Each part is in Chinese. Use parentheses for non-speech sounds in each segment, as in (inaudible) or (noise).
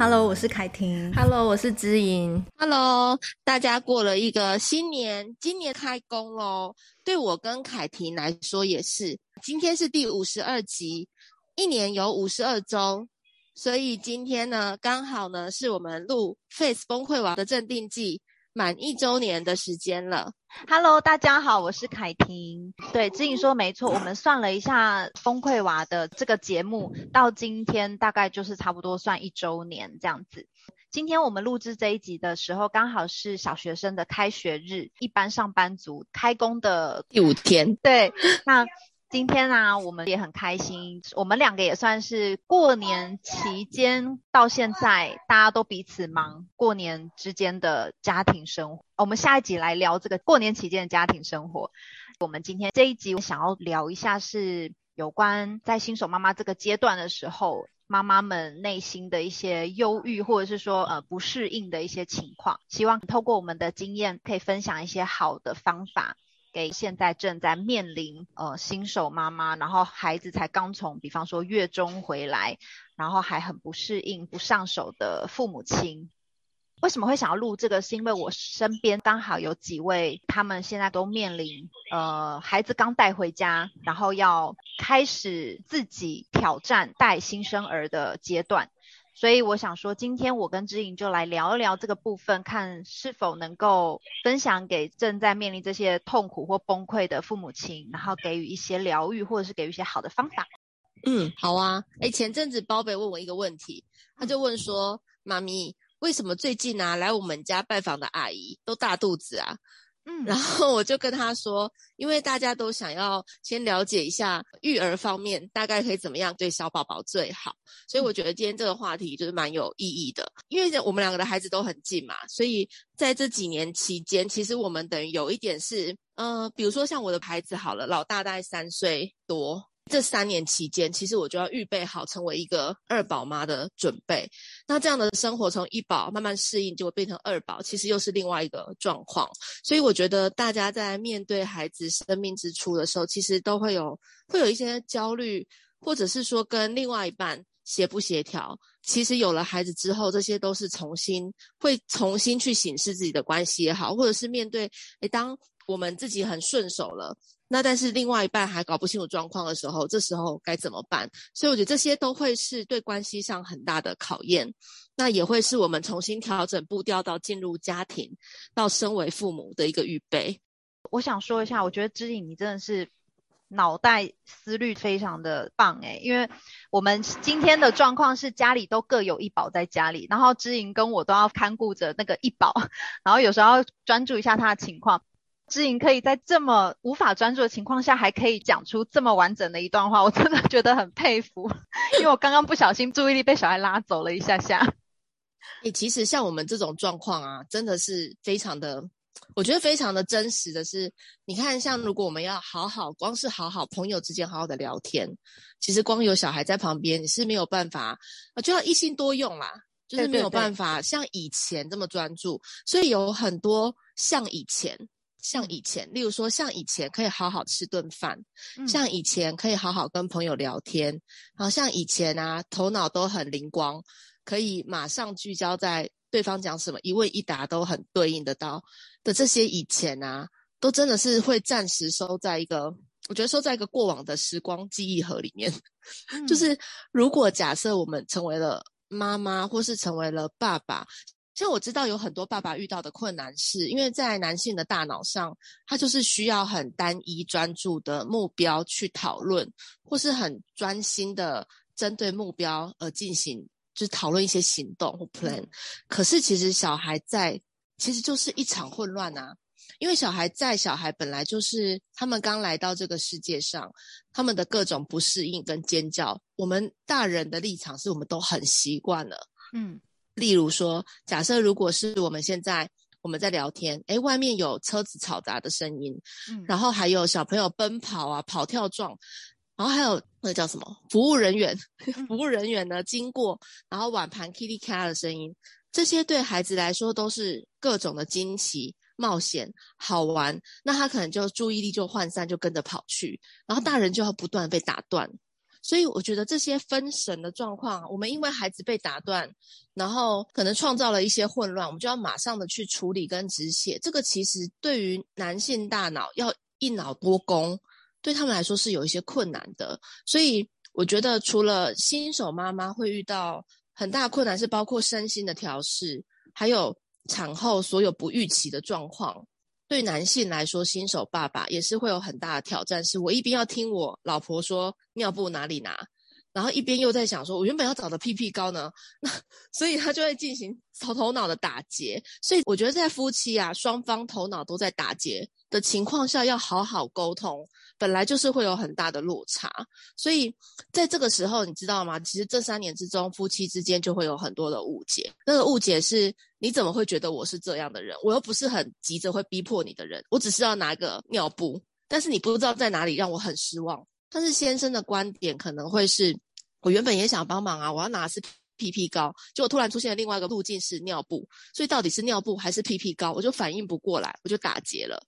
Hello，我是凯婷。Hello，我是知莹。Hello，大家过了一个新年，今年开工喽。对我跟凯婷来说也是，今天是第五十二集，一年有五十二周，所以今天呢，刚好呢是我们录《Face 崩溃王的镇定剂》满一周年的时间了。Hello，大家好，我是凯婷。对，知颖说没错，我们算了一下《崩溃娃》的这个节目到今天大概就是差不多算一周年这样子。今天我们录制这一集的时候，刚好是小学生的开学日，一般上班族开工的第五天。对，那。今天呢、我们也很开心。我们两个也算是过年期间到现在，大家都彼此忙过年之间的家庭生活。我们下一集来聊这个过年期间的家庭生活。我们今天这一集想要聊一下，是有关在新手妈妈这个阶段的时候，妈妈们内心的一些忧郁，或者是说呃不适应的一些情况。希望透过我们的经验，可以分享一些好的方法。给现在正在面临呃新手妈妈，然后孩子才刚从比方说月中回来，然后还很不适应、不上手的父母亲，为什么会想要录这个？是因为我身边刚好有几位，他们现在都面临呃孩子刚带回家，然后要开始自己挑战带新生儿的阶段。所以我想说，今天我跟知莹就来聊一聊这个部分，看是否能够分享给正在面临这些痛苦或崩溃的父母亲，然后给予一些疗愈，或者是给予一些好的方法。嗯，好啊。诶，前阵子包贝问我一个问题，他就问说：“妈咪，为什么最近啊来我们家拜访的阿姨都大肚子啊？”嗯，然后我就跟他说，因为大家都想要先了解一下育儿方面大概可以怎么样对小宝宝最好，所以我觉得今天这个话题就是蛮有意义的。因为我们两个的孩子都很近嘛，所以在这几年期间，其实我们等于有一点是，呃，比如说像我的孩子好了，老大大概三岁多。这三年期间，其实我就要预备好成为一个二宝妈的准备。那这样的生活从一宝慢慢适应，就会变成二宝，其实又是另外一个状况。所以我觉得大家在面对孩子生命之初的时候，其实都会有会有一些焦虑，或者是说跟另外一半协不协调。其实有了孩子之后，这些都是重新会重新去审视自己的关系也好，或者是面对，诶，当我们自己很顺手了。那但是另外一半还搞不清楚状况的时候，这时候该怎么办？所以我觉得这些都会是对关系上很大的考验，那也会是我们重新调整步调到进入家庭，到身为父母的一个预备。我想说一下，我觉得知莹你真的是脑袋思虑非常的棒诶，因为我们今天的状况是家里都各有一宝在家里，然后知莹跟我都要看顾着那个一宝，(laughs) 然后有时候要专注一下他的情况。知莹可以在这么无法专注的情况下，还可以讲出这么完整的一段话，我真的觉得很佩服。因为我刚刚不小心注意力被小孩拉走了一下下。诶、欸，其实像我们这种状况啊，真的是非常的，我觉得非常的真实的是，你看，像如果我们要好好，光是好好朋友之间好好的聊天，其实光有小孩在旁边，你是没有办法，就要一心多用啦，就是没有办法像以前这么专注。所以有很多像以前。像以前，例如说，像以前可以好好吃顿饭，嗯，像以前可以好好跟朋友聊天，然后像以前啊，头脑都很灵光，可以马上聚焦在对方讲什么，一问一答都很对应得到的这些以前啊，都真的是会暂时收在一个，我觉得收在一个过往的时光记忆盒里面。嗯，(laughs) 就是如果假设我们成为了妈妈，或是成为了爸爸。像我知道有很多爸爸遇到的困难是，因为在男性的大脑上，他就是需要很单一专注的目标去讨论，或是很专心的针对目标而进行，就是讨论一些行动或 plan。可是其实小孩在，其实就是一场混乱啊，因为小孩在，小孩本来就是他们刚来到这个世界上，他们的各种不适应跟尖叫，我们大人的立场是我们都很习惯了，嗯。例如说，假设如果是我们现在我们在聊天，诶，外面有车子嘈杂的声音，嗯，然后还有小朋友奔跑啊、跑跳撞，然后还有那叫什么服务人员，(laughs) 服务人员呢经过，然后碗盘噼里咔啦的声音，这些对孩子来说都是各种的惊奇、冒险、好玩，那他可能就注意力就涣散，就跟着跑去，然后大人就要不断被打断。所以我觉得这些分神的状况，我们因为孩子被打断，然后可能创造了一些混乱，我们就要马上的去处理跟止血。这个其实对于男性大脑要一脑多工，对他们来说是有一些困难的。所以我觉得除了新手妈妈会遇到很大困难，是包括身心的调试，还有产后所有不预期的状况。对男性来说，新手爸爸也是会有很大的挑战。是我一边要听我老婆说尿布哪里拿，然后一边又在想说，我原本要找的屁屁膏呢，(laughs) 那所以他就会进行头头脑的打结。所以我觉得在夫妻啊，双方头脑都在打结的情况下，要好好沟通，本来就是会有很大的落差。所以在这个时候，你知道吗？其实这三年之中，夫妻之间就会有很多的误解。那个误解是。你怎么会觉得我是这样的人？我又不是很急着会逼迫你的人，我只是要拿个尿布，但是你不知道在哪里，让我很失望。但是先生的观点可能会是，我原本也想帮忙啊，我要拿的是屁屁膏，结果突然出现了另外一个路径是尿布，所以到底是尿布还是屁屁膏，我就反应不过来，我就打结了。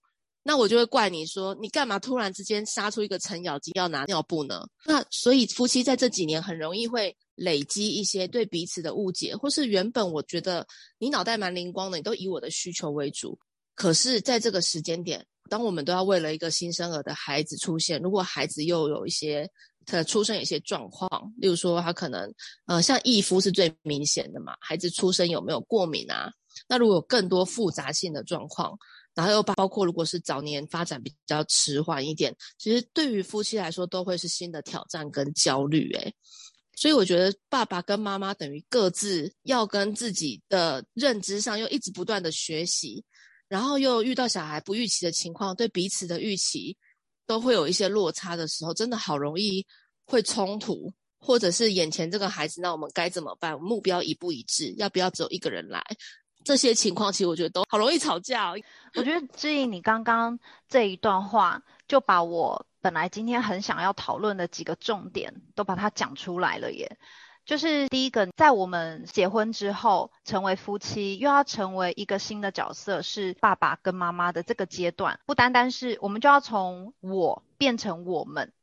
那我就会怪你说，你干嘛突然之间杀出一个程咬金要拿尿布呢？那所以夫妻在这几年很容易会。累积一些对彼此的误解，或是原本我觉得你脑袋蛮灵光的，你都以我的需求为主。可是，在这个时间点，当我们都要为了一个新生儿的孩子出现，如果孩子又有一些他出生有一些状况，例如说他可能呃像易肤是最明显的嘛，孩子出生有没有过敏啊？那如果有更多复杂性的状况，然后又包括如果是早年发展比较迟缓一点，其实对于夫妻来说都会是新的挑战跟焦虑诶。所以我觉得爸爸跟妈妈等于各自要跟自己的认知上又一直不断的学习，然后又遇到小孩不预期的情况，对彼此的预期都会有一些落差的时候，真的好容易会冲突，或者是眼前这个孩子，那我们该怎么办？目标一不一致，要不要只有一个人来？这些情况其实我觉得都好容易吵架。我觉得志颖，你刚刚这一段话就把我。本来今天很想要讨论的几个重点，都把它讲出来了耶。就是第一个，在我们结婚之后，成为夫妻，又要成为一个新的角色，是爸爸跟妈妈的这个阶段，不单单是我们就要从我变成我们，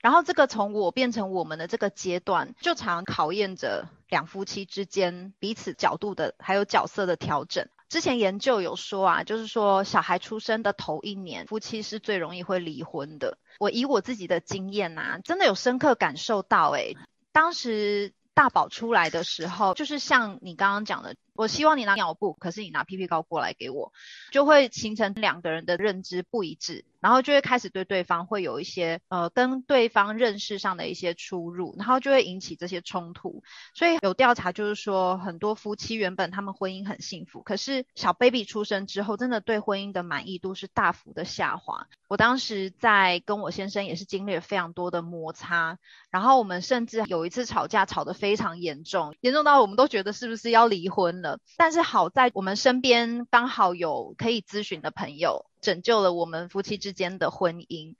然后这个从我变成我们的这个阶段，就常考验着两夫妻之间彼此角度的还有角色的调整。之前研究有说啊，就是说小孩出生的头一年，夫妻是最容易会离婚的。我以我自己的经验呐，真的有深刻感受到，诶，当时大宝出来的时候，就是像你刚刚讲的。我希望你拿尿布，可是你拿屁屁膏过来给我，就会形成两个人的认知不一致，然后就会开始对对方会有一些呃跟对方认识上的一些出入，然后就会引起这些冲突。所以有调查就是说，很多夫妻原本他们婚姻很幸福，可是小 baby 出生之后，真的对婚姻的满意度是大幅的下滑。我当时在跟我先生也是经历了非常多的摩擦，然后我们甚至有一次吵架吵得非常严重，严重到我们都觉得是不是要离婚。但是好在我们身边刚好有可以咨询的朋友，拯救了我们夫妻之间的婚姻。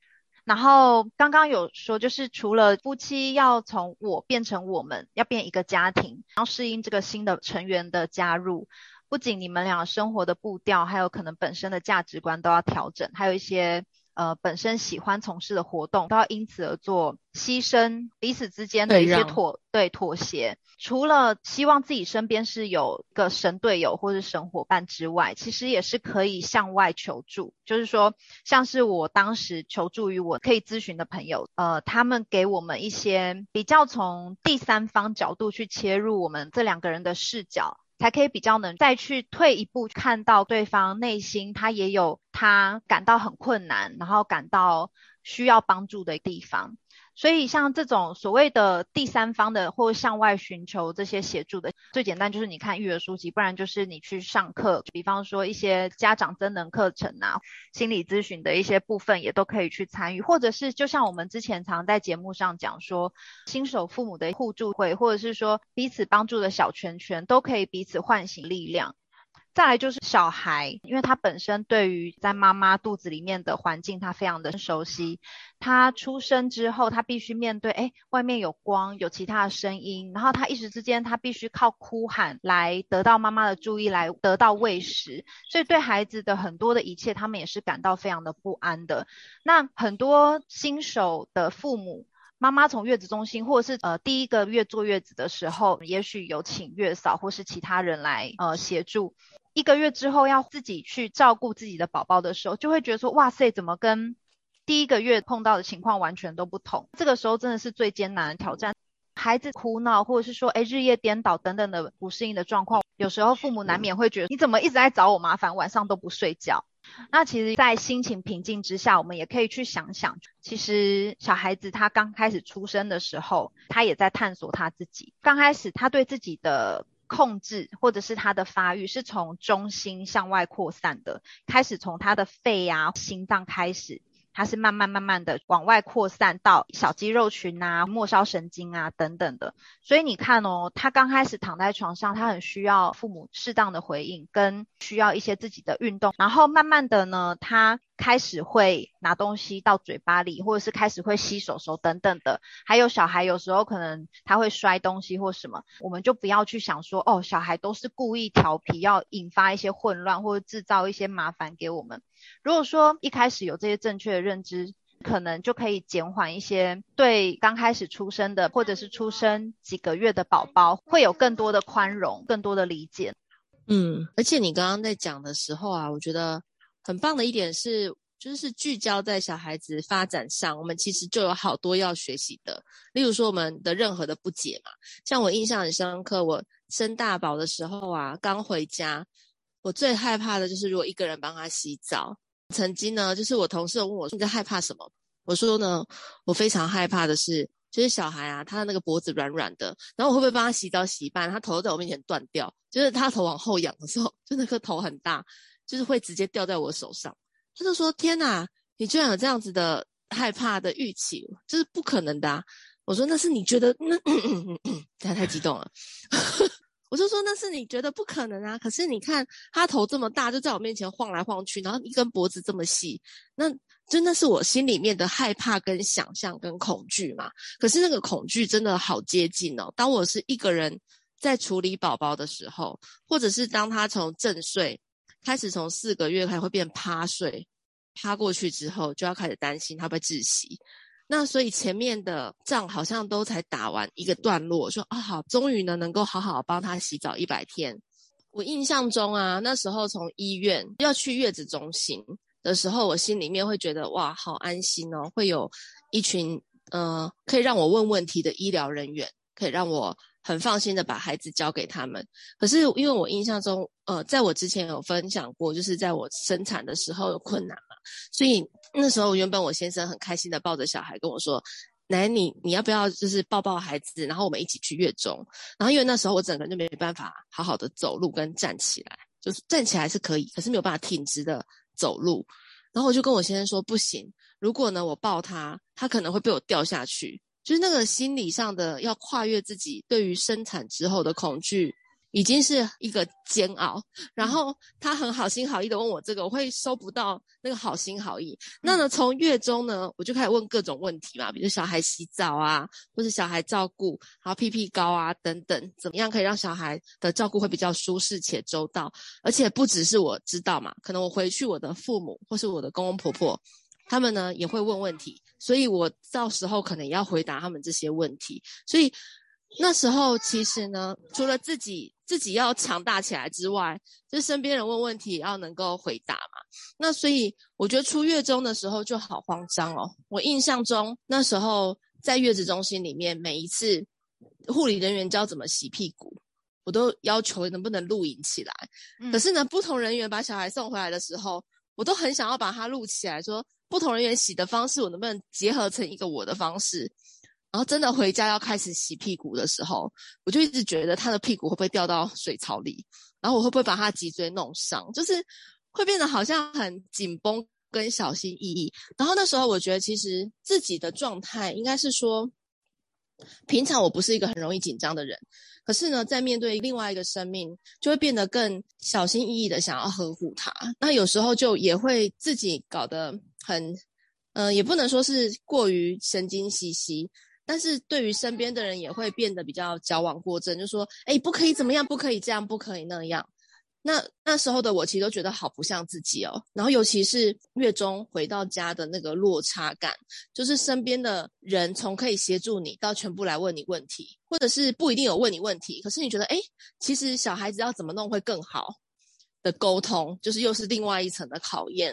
然后刚刚有说，就是除了夫妻要从我变成我们，要变一个家庭，要适应这个新的成员的加入，不仅你们俩生活的步调，还有可能本身的价值观都要调整，还有一些。呃，本身喜欢从事的活动都要因此而做牺牲，彼此之间的一些妥对，对妥协。除了希望自己身边是有个神队友或者神伙伴之外，其实也是可以向外求助。就是说，像是我当时求助于我可以咨询的朋友，呃，他们给我们一些比较从第三方角度去切入我们这两个人的视角。才可以比较能再去退一步，看到对方内心他也有他感到很困难，然后感到需要帮助的地方。所以像这种所谓的第三方的或向外寻求这些协助的，最简单就是你看育儿书籍，不然就是你去上课，比方说一些家长增能课程啊，心理咨询的一些部分也都可以去参与，或者是就像我们之前常在节目上讲说，新手父母的互助会，或者是说彼此帮助的小圈圈，都可以彼此唤醒力量。再来就是小孩，因为他本身对于在妈妈肚子里面的环境，他非常的熟悉。他出生之后，他必须面对，哎，外面有光，有其他的声音，然后他一时之间，他必须靠哭喊来得到妈妈的注意，来得到喂食。所以对孩子的很多的一切，他们也是感到非常的不安的。那很多新手的父母。妈妈从月子中心，或者是呃第一个月坐月子的时候，也许有请月嫂或是其他人来呃协助。一个月之后要自己去照顾自己的宝宝的时候，就会觉得说，哇塞，怎么跟第一个月碰到的情况完全都不同？这个时候真的是最艰难的挑战。孩子哭闹，或者是说，哎，日夜颠倒等等的不适应的状况，有时候父母难免会觉得，你怎么一直在找我麻烦，晚上都不睡觉。那其实，在心情平静之下，我们也可以去想想，其实小孩子他刚开始出生的时候，他也在探索他自己。刚开始，他对自己的控制，或者是他的发育，是从中心向外扩散的，开始从他的肺呀、啊、心脏开始。它是慢慢慢慢的往外扩散到小肌肉群啊、末梢神经啊等等的，所以你看哦，他刚开始躺在床上，他很需要父母适当的回应，跟需要一些自己的运动，然后慢慢的呢，他开始会拿东西到嘴巴里，或者是开始会吸手手等等的，还有小孩有时候可能他会摔东西或什么，我们就不要去想说哦，小孩都是故意调皮，要引发一些混乱或者制造一些麻烦给我们。如果说一开始有这些正确的认知，可能就可以减缓一些对刚开始出生的或者是出生几个月的宝宝会有更多的宽容、更多的理解。嗯，而且你刚刚在讲的时候啊，我觉得很棒的一点是，就是聚焦在小孩子发展上，我们其实就有好多要学习的。例如说，我们的任何的不解嘛，像我印象很深刻，我生大宝的时候啊，刚回家。我最害怕的就是如果一个人帮他洗澡。曾经呢，就是我同事问我，你在害怕什么？我说呢，我非常害怕的是，就是小孩啊，他的那个脖子软软的，然后我会不会帮他洗澡洗一半，他头在我面前断掉，就是他头往后仰的时候，(laughs) 就那颗头很大，就是会直接掉在我手上。他就说：“天哪，你居然有这样子的害怕的预期，这是不可能的啊。”我说：“那是你觉得……那 (clears throat) 他太激动了。(laughs) ”我就说那是你觉得不可能啊，可是你看他头这么大，就在我面前晃来晃去，然后一根脖子这么细，那真的是我心里面的害怕跟想象跟恐惧嘛。可是那个恐惧真的好接近哦。当我是一个人在处理宝宝的时候，或者是当他从正睡开始，从四个月开始会变趴睡，趴过去之后，就要开始担心他会窒息。那所以前面的仗好像都才打完一个段落，说啊好，终于呢能够好好帮他洗澡一百天。我印象中啊，那时候从医院要去月子中心的时候，我心里面会觉得哇，好安心哦，会有一群呃可以让我问问题的医疗人员，可以让我很放心的把孩子交给他们。可是因为我印象中，呃，在我之前有分享过，就是在我生产的时候有困难嘛，所以。那时候原本我先生很开心的抱着小孩跟我说：“奶奶，你你要不要就是抱抱孩子，然后我们一起去月中？”然后因为那时候我整个人就没办法好好的走路跟站起来，就是站起来是可以，可是没有办法挺直的走路。然后我就跟我先生说：“不行，如果呢我抱他，他可能会被我掉下去。”就是那个心理上的要跨越自己对于生产之后的恐惧。已经是一个煎熬，然后他很好心好意的问我这个，我会收不到那个好心好意。那呢，从月中呢，我就开始问各种问题嘛，比如小孩洗澡啊，或是小孩照顾，然后屁屁膏啊等等，怎么样可以让小孩的照顾会比较舒适且周到？而且不只是我知道嘛，可能我回去我的父母或是我的公公婆婆，他们呢也会问问题，所以我到时候可能也要回答他们这些问题，所以。那时候其实呢，除了自己自己要强大起来之外，就是身边人问问题也要能够回答嘛。那所以我觉得出月中的时候就好慌张哦。我印象中那时候在月子中心里面，每一次护理人员教怎么洗屁股，我都要求能不能录影起来。可是呢，不同人员把小孩送回来的时候，我都很想要把它录起来，说不同人员洗的方式，我能不能结合成一个我的方式。然后真的回家要开始洗屁股的时候，我就一直觉得他的屁股会不会掉到水槽里，然后我会不会把他脊椎弄伤，就是会变得好像很紧绷跟小心翼翼。然后那时候我觉得其实自己的状态应该是说，平常我不是一个很容易紧张的人，可是呢，在面对另外一个生命，就会变得更小心翼翼的想要呵护他。那有时候就也会自己搞得很，嗯、也不能说是过于神经兮兮。但是对于身边的人也会变得比较矫枉过正，就说：“哎，不可以怎么样，不可以这样，不可以那样。”那那时候的我其实都觉得好不像自己哦。然后尤其是月中回到家的那个落差感，就是身边的人从可以协助你到全部来问你问题，或者是不一定有问你问题，可是你觉得诶，其实小孩子要怎么弄会更好的沟通，就是又是另外一层的考验。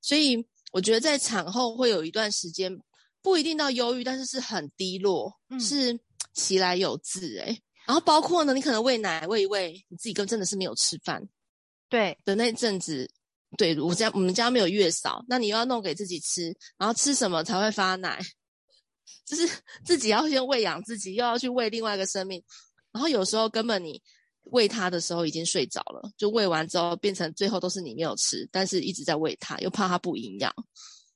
所以我觉得在产后会有一段时间不一定到忧郁，但是是很低落，嗯、是其来有自诶。然后包括呢，你可能喂奶喂一喂，你自己跟真的是没有吃饭，对的那阵子，对我家我们家没有月嫂，那你又要弄给自己吃，然后吃什么才会发奶？(laughs) 就是自己要先喂养自己，又要去喂另外一个生命，然后有时候根本你喂他的时候已经睡着了，就喂完之后变成最后都是你没有吃，但是一直在喂他，又怕他不营养，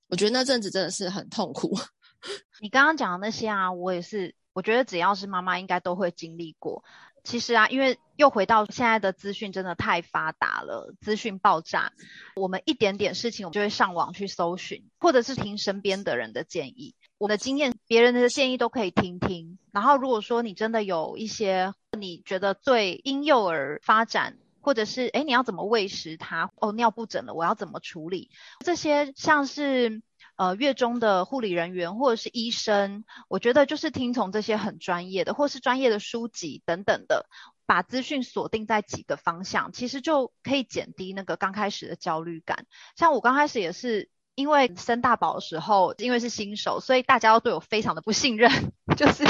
我觉得那阵子真的是很痛苦。(laughs) 你刚刚讲的那些啊，我也是。我觉得只要是妈妈，应该都会经历过。其实啊，因为又回到现在的资讯真的太发达了，资讯爆炸，我们一点点事情，我们就会上网去搜寻，或者是听身边的人的建议。我的经验，别人的建议都可以听听。然后，如果说你真的有一些你觉得对婴幼儿发展，或者是诶，你要怎么喂食他？哦，尿布疹了，我要怎么处理？这些像是。呃，月中的护理人员或者是医生，我觉得就是听从这些很专业的，或是专业的书籍等等的，把资讯锁定在几个方向，其实就可以减低那个刚开始的焦虑感。像我刚开始也是因为生大宝的时候，因为是新手，所以大家都对我非常的不信任，(laughs) 就是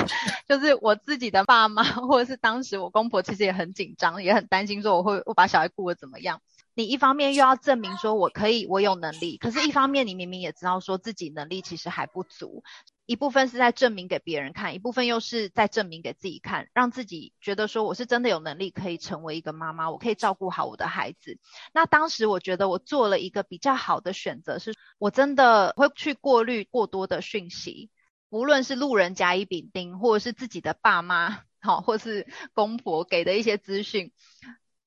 就是我自己的爸妈，或者是当时我公婆，其实也很紧张，也很担心说我会我把小孩顾得怎么样。你一方面又要证明说我可以，我有能力，可是一方面你明明也知道说自己能力其实还不足，一部分是在证明给别人看，一部分又是在证明给自己看，让自己觉得说我是真的有能力可以成为一个妈妈，我可以照顾好我的孩子。那当时我觉得我做了一个比较好的选择，是我真的会去过滤过多的讯息，无论是路人甲乙丙丁，或者是自己的爸妈，好，或是公婆给的一些资讯。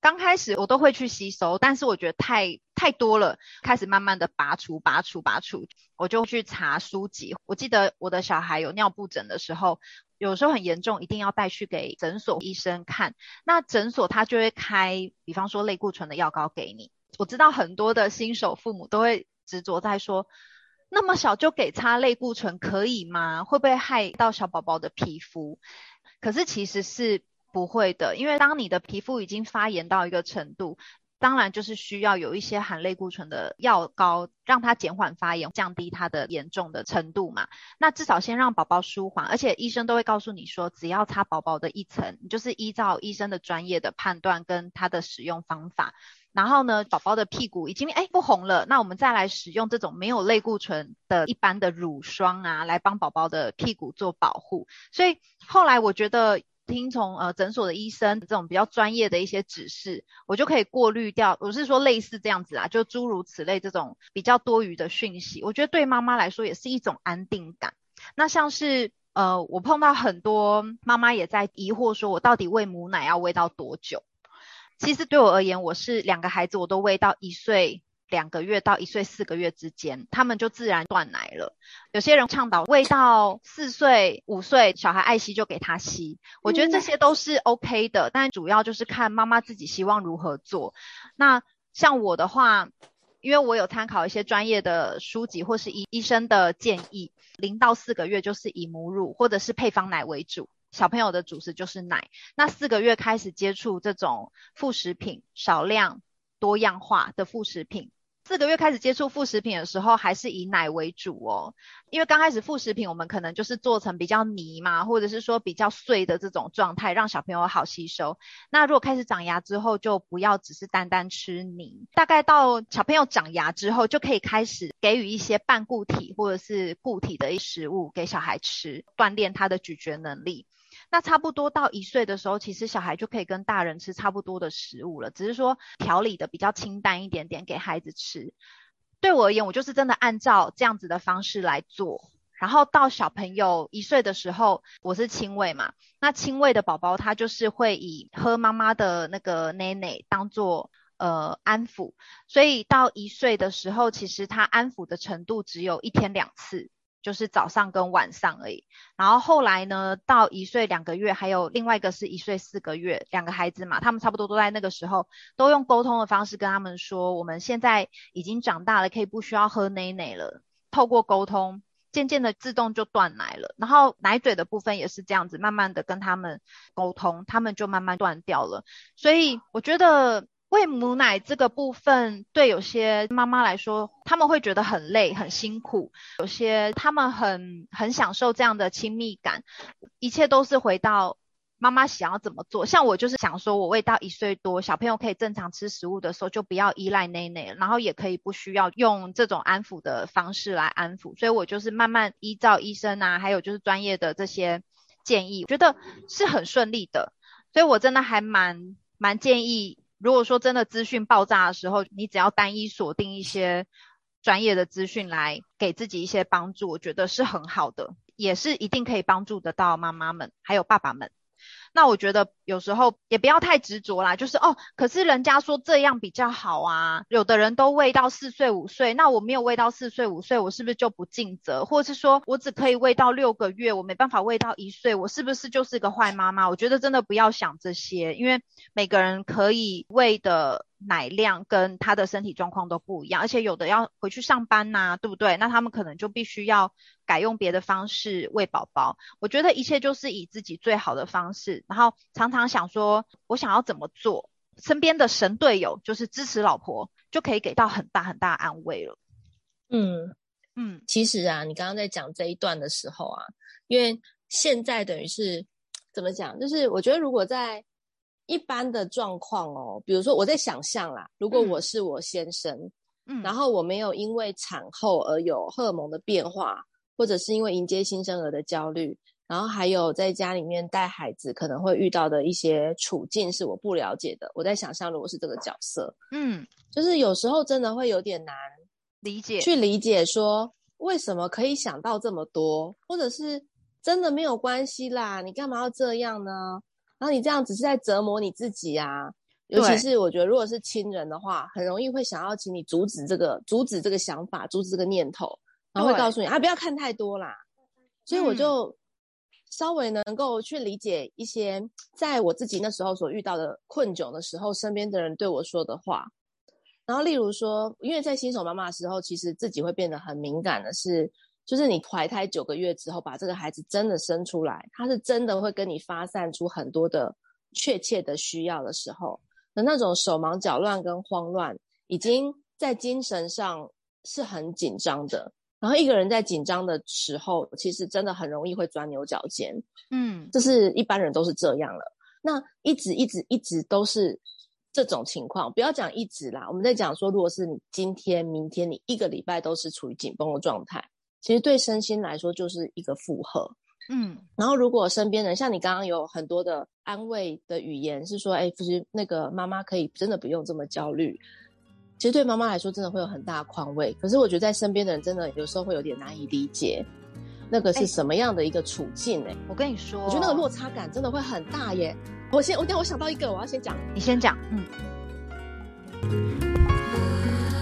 刚开始我都会去吸收，但是我觉得太太多了，开始慢慢的拔除、拔除、拔除，我就去查书籍。我记得我的小孩有尿布疹的时候，有时候很严重，一定要带去给诊所医生看。那诊所他就会开，比方说类固醇的药膏给你。我知道很多的新手父母都会执着在说，那么小就给擦类固醇可以吗？会不会害到小宝宝的皮肤？可是其实是。不会的，因为当你的皮肤已经发炎到一个程度，当然就是需要有一些含类固醇的药膏，让它减缓发炎，降低它的严重的程度嘛。那至少先让宝宝舒缓，而且医生都会告诉你说，只要擦宝宝的一层，你就是依照医生的专业的判断跟它的使用方法。然后呢，宝宝的屁股已经诶不红了，那我们再来使用这种没有类固醇的一般的乳霜啊，来帮宝宝的屁股做保护。所以后来我觉得。听从呃诊所的医生这种比较专业的一些指示，我就可以过滤掉。我是说类似这样子啊，就诸如此类这种比较多余的讯息，我觉得对妈妈来说也是一种安定感。那像是呃，我碰到很多妈妈也在疑惑，说我到底喂母奶要喂到多久？其实对我而言，我是两个孩子我都喂到一岁。两个月到一岁四个月之间，他们就自然断奶了。有些人倡导喂到四岁、五岁，小孩爱吸就给他吸。我觉得这些都是 OK 的，但主要就是看妈妈自己希望如何做。那像我的话，因为我有参考一些专业的书籍或是医医生的建议，零到四个月就是以母乳或者是配方奶为主，小朋友的主食就是奶。那四个月开始接触这种副食品，少量多样化的副食品。四个月开始接触副食品的时候，还是以奶为主哦。因为刚开始副食品，我们可能就是做成比较泥嘛，或者是说比较碎的这种状态，让小朋友好吸收。那如果开始长牙之后，就不要只是单单吃泥。大概到小朋友长牙之后，就可以开始给予一些半固体或者是固体的食物给小孩吃，锻炼他的咀嚼能力。那差不多到一岁的时候，其实小孩就可以跟大人吃差不多的食物了，只是说调理的比较清淡一点点给孩子吃。对我而言，我就是真的按照这样子的方式来做。然后到小朋友一岁的时候，我是亲喂嘛，那亲喂的宝宝他就是会以喝妈妈的那个奶奶当做呃安抚，所以到一岁的时候，其实他安抚的程度只有一天两次。就是早上跟晚上而已。然后后来呢，到一岁两个月，还有另外一个是一岁四个月，两个孩子嘛，他们差不多都在那个时候，都用沟通的方式跟他们说，我们现在已经长大了，可以不需要喝奶奶了。透过沟通，渐渐的自动就断奶了。然后奶嘴的部分也是这样子，慢慢的跟他们沟通，他们就慢慢断掉了。所以我觉得。喂母奶这个部分，对有些妈妈来说，他们会觉得很累、很辛苦；有些他们很很享受这样的亲密感。一切都是回到妈妈想要怎么做。像我就是想说，我喂到一岁多，小朋友可以正常吃食物的时候，就不要依赖奶奶，然后也可以不需要用这种安抚的方式来安抚。所以我就是慢慢依照医生啊，还有就是专业的这些建议，我觉得是很顺利的。所以我真的还蛮蛮建议。如果说真的资讯爆炸的时候，你只要单一锁定一些专业的资讯来给自己一些帮助，我觉得是很好的，也是一定可以帮助得到妈妈们还有爸爸们。那我觉得有时候也不要太执着啦，就是哦，可是人家说这样比较好啊。有的人都喂到四岁五岁，那我没有喂到四岁五岁，我是不是就不尽责？或者是说我只可以喂到六个月，我没办法喂到一岁，我是不是就是个坏妈妈？我觉得真的不要想这些，因为每个人可以喂的。奶量跟他的身体状况都不一样，而且有的要回去上班呐、啊，对不对？那他们可能就必须要改用别的方式喂宝宝。我觉得一切就是以自己最好的方式，然后常常想说，我想要怎么做，身边的神队友就是支持老婆，就可以给到很大很大安慰了。嗯嗯，其实啊，你刚刚在讲这一段的时候啊，因为现在等于是怎么讲，就是我觉得如果在一般的状况哦，比如说我在想象啦，如果我是我先生，嗯，然后我没有因为产后而有荷尔蒙的变化，或者是因为迎接新生儿的焦虑，然后还有在家里面带孩子可能会遇到的一些处境是我不了解的。我在想象，如果是这个角色，嗯，就是有时候真的会有点难理解，去理解说为什么可以想到这么多，或者是真的没有关系啦，你干嘛要这样呢？然后你这样只是在折磨你自己啊！尤其是我觉得，如果是亲人的话，很容易会想要请你阻止这个、阻止这个想法、阻止这个念头，然后会告诉你啊，不要看太多啦。所以我就稍微能够去理解一些，在我自己那时候所遇到的困窘的时候，身边的人对我说的话。然后例如说，因为在新手妈妈的时候，其实自己会变得很敏感的是。就是你怀胎九个月之后，把这个孩子真的生出来，他是真的会跟你发散出很多的确切的需要的时候，那那种手忙脚乱跟慌乱，已经在精神上是很紧张的。然后一个人在紧张的时候，其实真的很容易会钻牛角尖。嗯，这是一般人都是这样了。那一直一直一直都是这种情况，不要讲一直啦，我们在讲说，如果是你今天、明天，你一个礼拜都是处于紧绷的状态。其实对身心来说就是一个负荷，嗯。然后如果身边人像你刚刚有很多的安慰的语言，是说，哎，其实那个妈妈可以真的不用这么焦虑。其实对妈妈来说真的会有很大的宽慰。可是我觉得在身边的人真的有时候会有点难以理解，那个是什么样的一个处境？哎，我跟你说，我觉得那个落差感真的会很大耶。我先，我等下我想到一个，我要先讲，你先讲，嗯。